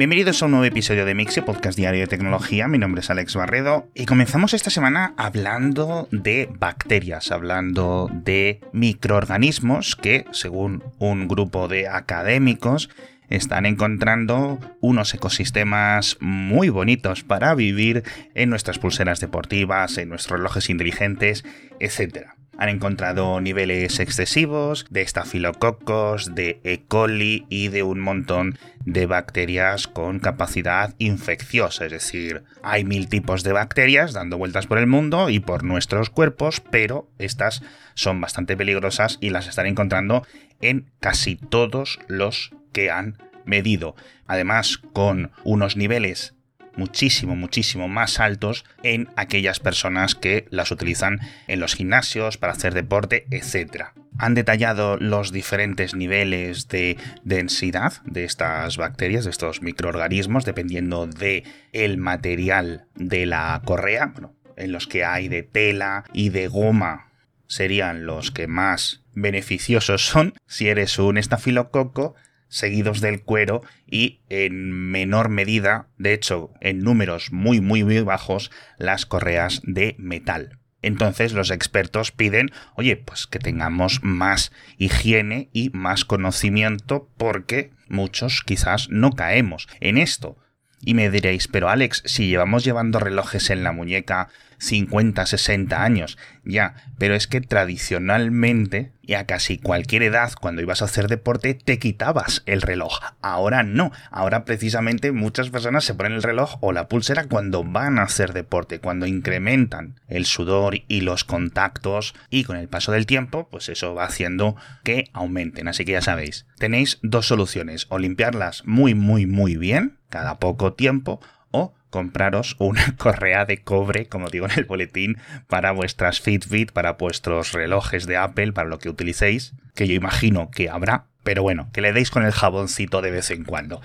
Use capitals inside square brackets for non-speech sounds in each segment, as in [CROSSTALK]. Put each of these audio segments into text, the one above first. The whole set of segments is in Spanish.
Bienvenidos a un nuevo episodio de Mixi, podcast diario de tecnología. Mi nombre es Alex Barredo y comenzamos esta semana hablando de bacterias, hablando de microorganismos que, según un grupo de académicos, están encontrando unos ecosistemas muy bonitos para vivir en nuestras pulseras deportivas, en nuestros relojes inteligentes, etc. Han encontrado niveles excesivos de estafilococos, de E. coli y de un montón de bacterias con capacidad infecciosa. Es decir, hay mil tipos de bacterias dando vueltas por el mundo y por nuestros cuerpos, pero estas son bastante peligrosas y las están encontrando en casi todos los que han medido. Además, con unos niveles muchísimo, muchísimo más altos en aquellas personas que las utilizan en los gimnasios para hacer deporte, etc. Han detallado los diferentes niveles de densidad de estas bacterias, de estos microorganismos, dependiendo de el material de la correa, en los que hay de tela y de goma serían los que más beneficiosos son. Si eres un estafilococo, seguidos del cuero y en menor medida, de hecho en números muy muy muy bajos, las correas de metal. Entonces los expertos piden, oye, pues que tengamos más higiene y más conocimiento porque muchos quizás no caemos en esto. Y me diréis, pero Alex, si llevamos llevando relojes en la muñeca 50, 60 años, ya, pero es que tradicionalmente y a casi cualquier edad cuando ibas a hacer deporte te quitabas el reloj. Ahora no, ahora precisamente muchas personas se ponen el reloj o la pulsera cuando van a hacer deporte, cuando incrementan el sudor y los contactos y con el paso del tiempo pues eso va haciendo que aumenten. Así que ya sabéis, tenéis dos soluciones, o limpiarlas muy muy muy bien cada poco tiempo o compraros una [LAUGHS] correa de cobre, como digo en el boletín, para vuestras Fitbit, para vuestros relojes de Apple, para lo que utilicéis, que yo imagino que habrá, pero bueno, que le deis con el jaboncito de vez en cuando.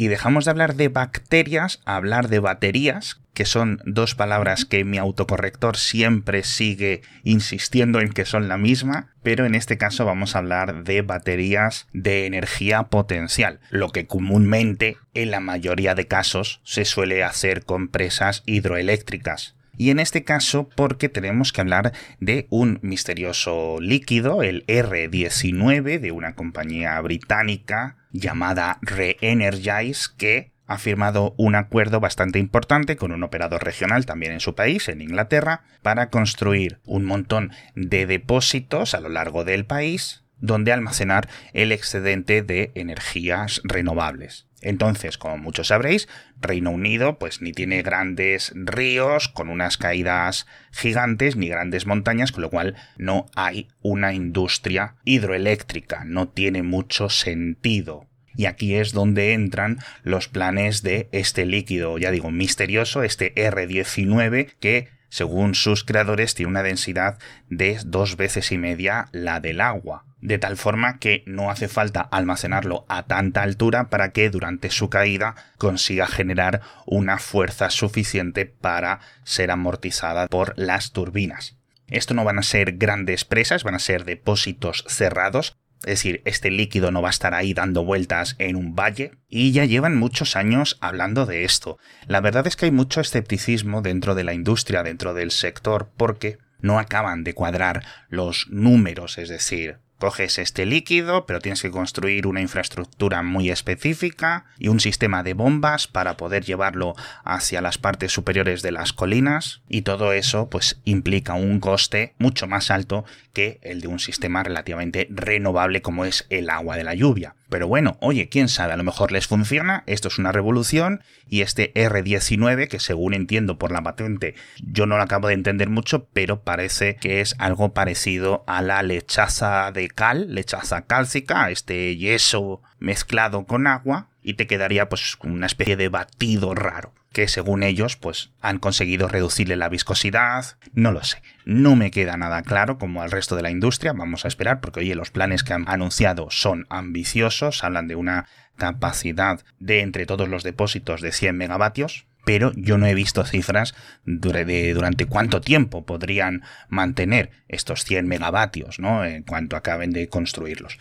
Y dejamos de hablar de bacterias a hablar de baterías, que son dos palabras que mi autocorrector siempre sigue insistiendo en que son la misma, pero en este caso vamos a hablar de baterías de energía potencial, lo que comúnmente en la mayoría de casos se suele hacer con presas hidroeléctricas. Y en este caso porque tenemos que hablar de un misterioso líquido, el R19, de una compañía británica llamada Reenergize que ha firmado un acuerdo bastante importante con un operador regional también en su país, en Inglaterra, para construir un montón de depósitos a lo largo del país donde almacenar el excedente de energías renovables. Entonces, como muchos sabréis, Reino Unido pues ni tiene grandes ríos con unas caídas gigantes ni grandes montañas, con lo cual no hay una industria hidroeléctrica, no tiene mucho sentido. Y aquí es donde entran los planes de este líquido, ya digo, misterioso, este R19, que según sus creadores tiene una densidad de dos veces y media la del agua de tal forma que no hace falta almacenarlo a tanta altura para que durante su caída consiga generar una fuerza suficiente para ser amortizada por las turbinas. Esto no van a ser grandes presas, van a ser depósitos cerrados, es decir, este líquido no va a estar ahí dando vueltas en un valle, y ya llevan muchos años hablando de esto. La verdad es que hay mucho escepticismo dentro de la industria, dentro del sector, porque no acaban de cuadrar los números, es decir, Coges este líquido, pero tienes que construir una infraestructura muy específica y un sistema de bombas para poder llevarlo hacia las partes superiores de las colinas y todo eso pues implica un coste mucho más alto que el de un sistema relativamente renovable como es el agua de la lluvia. Pero bueno, oye, quién sabe, a lo mejor les funciona, esto es una revolución y este R19, que según entiendo por la patente, yo no lo acabo de entender mucho, pero parece que es algo parecido a la lechaza de cal, lechaza cálcica, este yeso mezclado con agua, y te quedaría pues una especie de batido raro que según ellos pues han conseguido reducirle la viscosidad, no lo sé, no me queda nada claro como al resto de la industria, vamos a esperar porque oye los planes que han anunciado son ambiciosos, hablan de una capacidad de entre todos los depósitos de 100 megavatios, pero yo no he visto cifras de durante cuánto tiempo podrían mantener estos 100 megavatios, ¿no? En cuanto acaben de construirlos.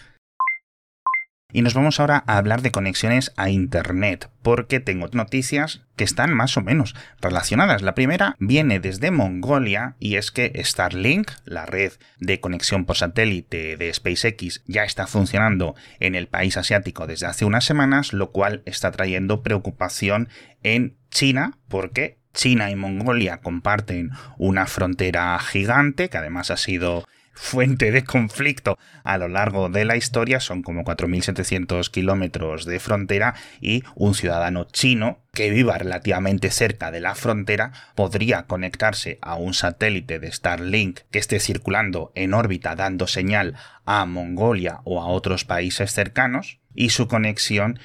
Y nos vamos ahora a hablar de conexiones a Internet, porque tengo noticias que están más o menos relacionadas. La primera viene desde Mongolia y es que Starlink, la red de conexión por satélite de SpaceX, ya está funcionando en el país asiático desde hace unas semanas, lo cual está trayendo preocupación en China porque China y Mongolia comparten una frontera gigante que además ha sido fuente de conflicto a lo largo de la historia. Son como 4.700 kilómetros de frontera y un ciudadano chino que viva relativamente cerca de la frontera podría conectarse a un satélite de Starlink que esté circulando en órbita dando señal a Mongolia o a otros países cercanos y su conexión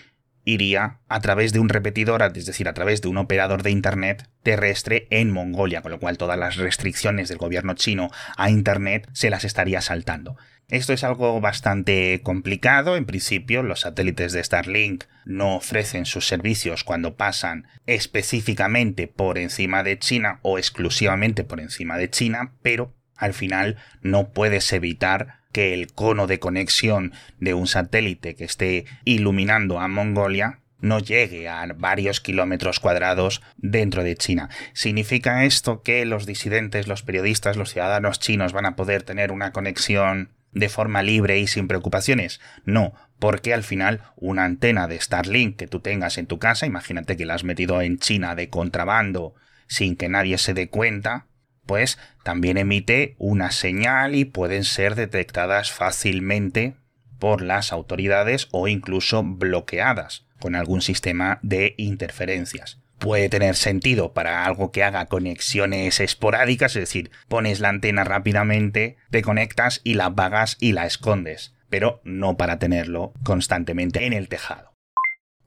iría a través de un repetidor, es decir, a través de un operador de Internet terrestre en Mongolia, con lo cual todas las restricciones del gobierno chino a Internet se las estaría saltando. Esto es algo bastante complicado. En principio, los satélites de Starlink no ofrecen sus servicios cuando pasan específicamente por encima de China o exclusivamente por encima de China, pero al final no puedes evitar que el cono de conexión de un satélite que esté iluminando a Mongolia no llegue a varios kilómetros cuadrados dentro de China. ¿Significa esto que los disidentes, los periodistas, los ciudadanos chinos van a poder tener una conexión de forma libre y sin preocupaciones? No, porque al final una antena de Starlink que tú tengas en tu casa, imagínate que la has metido en China de contrabando sin que nadie se dé cuenta, pues también emite una señal y pueden ser detectadas fácilmente por las autoridades o incluso bloqueadas con algún sistema de interferencias. Puede tener sentido para algo que haga conexiones esporádicas, es decir, pones la antena rápidamente, te conectas y la apagas y la escondes, pero no para tenerlo constantemente en el tejado.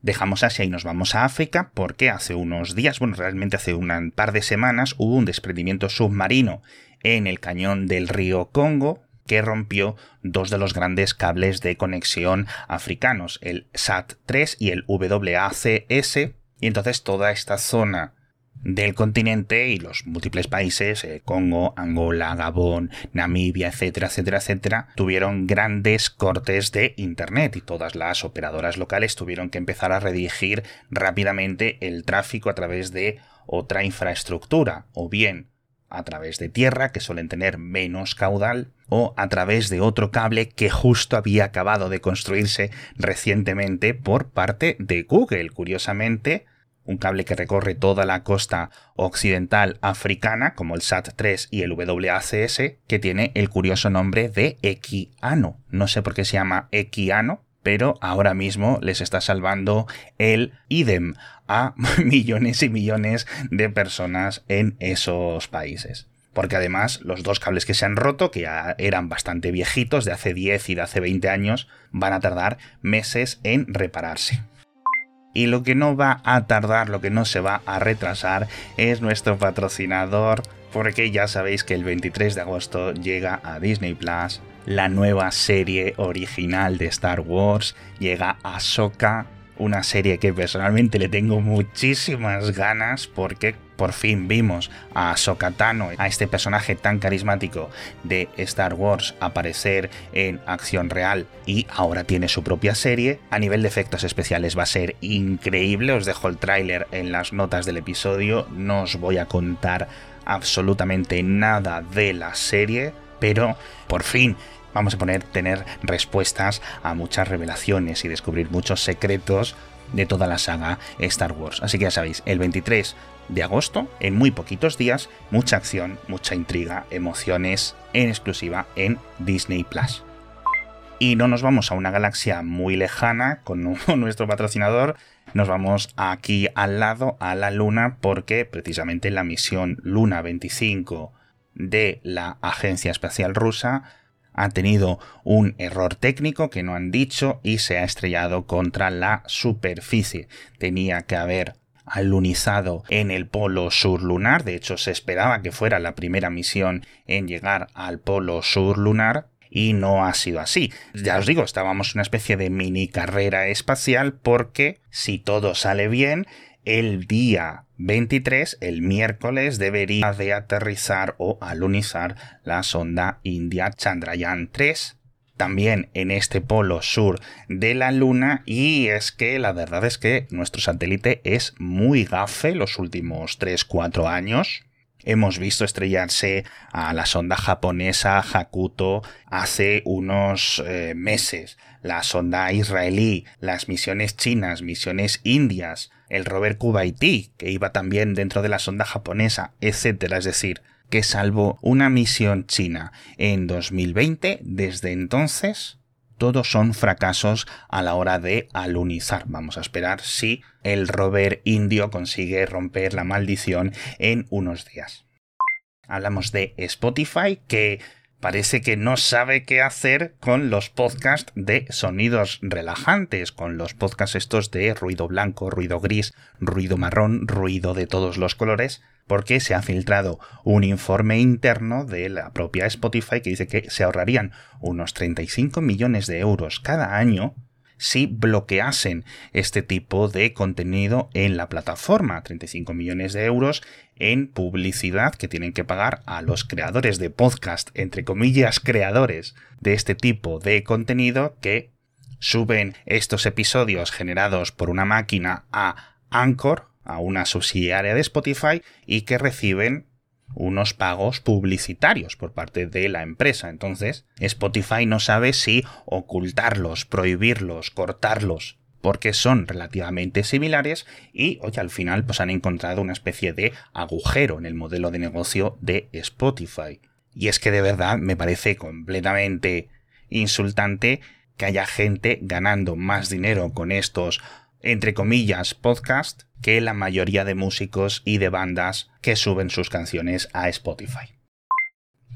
Dejamos Asia y nos vamos a África porque hace unos días, bueno, realmente hace un par de semanas, hubo un desprendimiento submarino en el cañón del río Congo que rompió dos de los grandes cables de conexión africanos, el SAT-3 y el WACS, y entonces toda esta zona del continente y los múltiples países, eh, Congo, Angola, Gabón, Namibia, etcétera, etcétera, etcétera, tuvieron grandes cortes de Internet y todas las operadoras locales tuvieron que empezar a redirigir rápidamente el tráfico a través de otra infraestructura, o bien a través de tierra, que suelen tener menos caudal, o a través de otro cable que justo había acabado de construirse recientemente por parte de Google. Curiosamente, un cable que recorre toda la costa occidental africana, como el SAT-3 y el WACS, que tiene el curioso nombre de Equiano. No sé por qué se llama Equiano, pero ahora mismo les está salvando el idem a [LAUGHS] millones y millones de personas en esos países. Porque además los dos cables que se han roto, que ya eran bastante viejitos, de hace 10 y de hace 20 años, van a tardar meses en repararse. Y lo que no va a tardar, lo que no se va a retrasar es nuestro patrocinador, porque ya sabéis que el 23 de agosto llega a Disney Plus la nueva serie original de Star Wars, llega a Ahsoka una serie que personalmente le tengo muchísimas ganas porque por fin vimos a Sokatano, a este personaje tan carismático de Star Wars, aparecer en acción real y ahora tiene su propia serie. A nivel de efectos especiales va a ser increíble, os dejo el tráiler en las notas del episodio, no os voy a contar absolutamente nada de la serie, pero por fin vamos a poner tener respuestas a muchas revelaciones y descubrir muchos secretos de toda la saga Star Wars. Así que ya sabéis, el 23 de agosto, en muy poquitos días, mucha acción, mucha intriga, emociones en exclusiva en Disney Plus. Y no nos vamos a una galaxia muy lejana con [LAUGHS] nuestro patrocinador, nos vamos aquí al lado, a la Luna, porque precisamente la misión Luna 25 de la Agencia Espacial Rusa ha tenido un error técnico que no han dicho y se ha estrellado contra la superficie. Tenía que haber alunizado en el polo sur lunar, de hecho se esperaba que fuera la primera misión en llegar al polo sur lunar, y no ha sido así. Ya os digo, estábamos en una especie de mini carrera espacial porque si todo sale bien, el día 23, el miércoles, debería de aterrizar o alunizar la sonda india Chandrayaan 3 también en este polo sur de la Luna y es que la verdad es que nuestro satélite es muy gafe los últimos 3-4 años. Hemos visto estrellarse a la sonda japonesa Hakuto hace unos eh, meses, la sonda israelí, las misiones chinas, misiones indias, el rover Kuwaití, que iba también dentro de la sonda japonesa, etc. Es decir, que salvo una misión china en 2020, desde entonces todos son fracasos a la hora de alunizar. Vamos a esperar si el rover indio consigue romper la maldición en unos días. Hablamos de Spotify que parece que no sabe qué hacer con los podcasts de sonidos relajantes, con los podcasts estos de ruido blanco, ruido gris, ruido marrón, ruido de todos los colores, porque se ha filtrado un informe interno de la propia Spotify que dice que se ahorrarían unos 35 millones de euros cada año si bloqueasen este tipo de contenido en la plataforma. 35 millones de euros en publicidad que tienen que pagar a los creadores de podcast, entre comillas creadores de este tipo de contenido que suben estos episodios generados por una máquina a Anchor, a una subsidiaria de Spotify y que reciben unos pagos publicitarios por parte de la empresa. Entonces, Spotify no sabe si ocultarlos, prohibirlos, cortarlos, porque son relativamente similares y, oye, al final pues han encontrado una especie de agujero en el modelo de negocio de Spotify. Y es que de verdad me parece completamente insultante que haya gente ganando más dinero con estos entre comillas, podcast que la mayoría de músicos y de bandas que suben sus canciones a Spotify.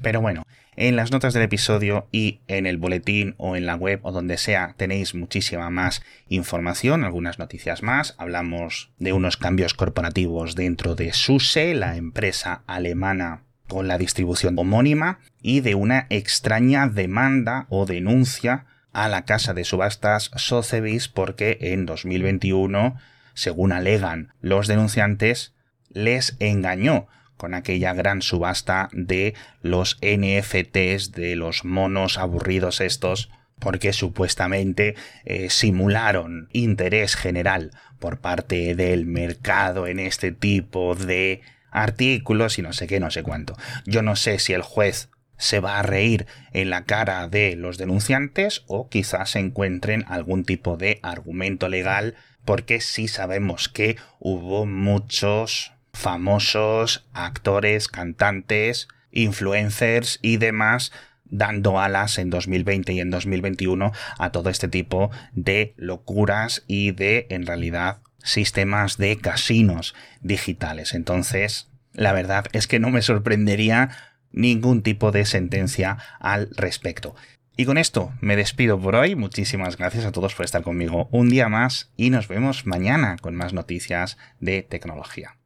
Pero bueno, en las notas del episodio y en el boletín o en la web o donde sea tenéis muchísima más información, algunas noticias más. Hablamos de unos cambios corporativos dentro de SUSE, la empresa alemana con la distribución homónima, y de una extraña demanda o denuncia a la casa de subastas Sotheby's porque en 2021, según alegan los denunciantes, les engañó con aquella gran subasta de los NFTs, de los monos aburridos estos, porque supuestamente eh, simularon interés general por parte del mercado en este tipo de artículos y no sé qué, no sé cuánto. Yo no sé si el juez se va a reír en la cara de los denunciantes o quizás encuentren algún tipo de argumento legal porque sí sabemos que hubo muchos famosos actores, cantantes, influencers y demás dando alas en 2020 y en 2021 a todo este tipo de locuras y de, en realidad, sistemas de casinos digitales. Entonces, la verdad es que no me sorprendería ningún tipo de sentencia al respecto. Y con esto me despido por hoy. Muchísimas gracias a todos por estar conmigo un día más y nos vemos mañana con más noticias de tecnología.